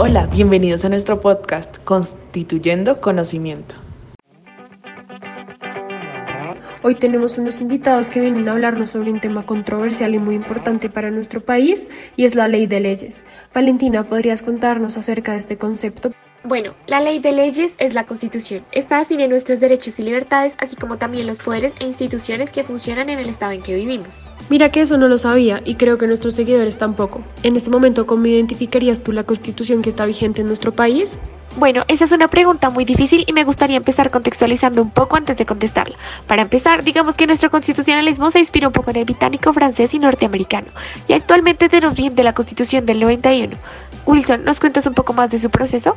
Hola, bienvenidos a nuestro podcast Constituyendo Conocimiento. Hoy tenemos unos invitados que vienen a hablarnos sobre un tema controversial y muy importante para nuestro país y es la ley de leyes. Valentina, ¿podrías contarnos acerca de este concepto? Bueno, la ley de leyes es la Constitución. Esta define nuestros derechos y libertades, así como también los poderes e instituciones que funcionan en el estado en que vivimos. Mira que eso no lo sabía y creo que nuestros seguidores tampoco. En este momento, ¿cómo identificarías tú la Constitución que está vigente en nuestro país? Bueno, esa es una pregunta muy difícil y me gustaría empezar contextualizando un poco antes de contestarla. Para empezar, digamos que nuestro constitucionalismo se inspira un poco en el británico, francés y norteamericano, y actualmente tenemos vigente la Constitución del 91. Wilson, ¿nos cuentas un poco más de su proceso?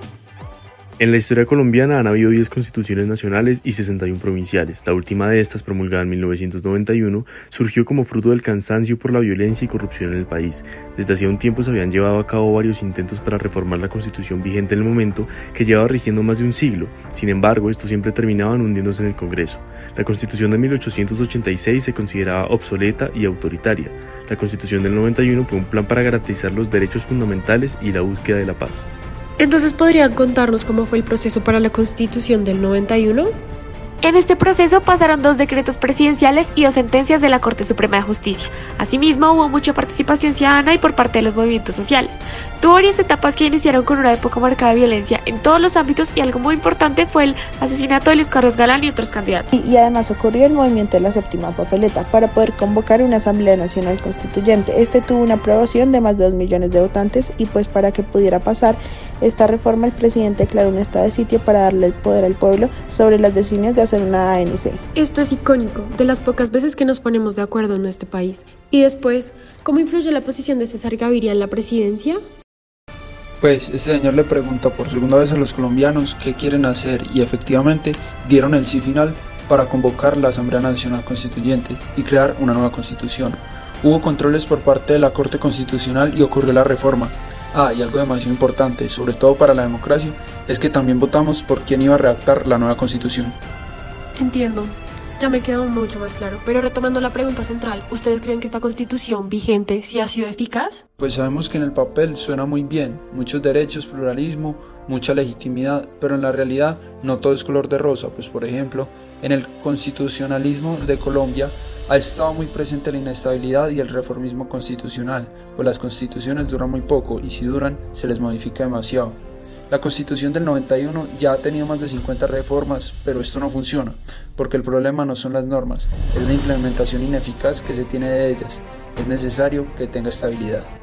En la historia colombiana han habido 10 constituciones nacionales y 61 provinciales. La última de estas, promulgada en 1991, surgió como fruto del cansancio por la violencia y corrupción en el país. Desde hacía un tiempo se habían llevado a cabo varios intentos para reformar la constitución vigente en el momento, que llevaba rigiendo más de un siglo. Sin embargo, estos siempre terminaban hundiéndose en el Congreso. La constitución de 1886 se consideraba obsoleta y autoritaria. La constitución del 91 fue un plan para garantizar los derechos fundamentales y la búsqueda de la paz. Entonces, ¿podrían contarnos cómo fue el proceso para la Constitución del 91? En este proceso pasaron dos decretos presidenciales y dos sentencias de la Corte Suprema de Justicia. Asimismo, hubo mucha participación ciudadana y por parte de los movimientos sociales. Tuvo varias etapas que iniciaron con una época marcada de violencia en todos los ámbitos y algo muy importante fue el asesinato de Luis Carlos Galán y otros candidatos. Y, y además ocurrió el movimiento de la séptima papeleta para poder convocar una Asamblea Nacional Constituyente. Este tuvo una aprobación de más de 2 millones de votantes y pues para que pudiera pasar esta reforma el presidente declaró un estado de sitio para darle el poder al pueblo sobre las decisiones de hacer una ANC. Esto es icónico, de las pocas veces que nos ponemos de acuerdo en este país. Y después, ¿cómo influye la posición de César Gaviria en la presidencia? Pues este señor le preguntó por segunda vez a los colombianos qué quieren hacer y efectivamente dieron el sí final para convocar la Asamblea Nacional Constituyente y crear una nueva constitución. Hubo controles por parte de la Corte Constitucional y ocurrió la reforma, Ah, y algo demasiado importante, sobre todo para la democracia, es que también votamos por quién iba a redactar la nueva constitución. Entiendo. Ya me quedó mucho más claro. Pero retomando la pregunta central, ¿ustedes creen que esta constitución vigente sí ha sido eficaz? Pues sabemos que en el papel suena muy bien, muchos derechos, pluralismo, mucha legitimidad, pero en la realidad no todo es color de rosa, pues por ejemplo, en el constitucionalismo de Colombia ha estado muy presente la inestabilidad y el reformismo constitucional, pues las constituciones duran muy poco y si duran se les modifica demasiado. La constitución del 91 ya ha tenido más de 50 reformas, pero esto no funciona, porque el problema no son las normas, es la implementación ineficaz que se tiene de ellas. Es necesario que tenga estabilidad.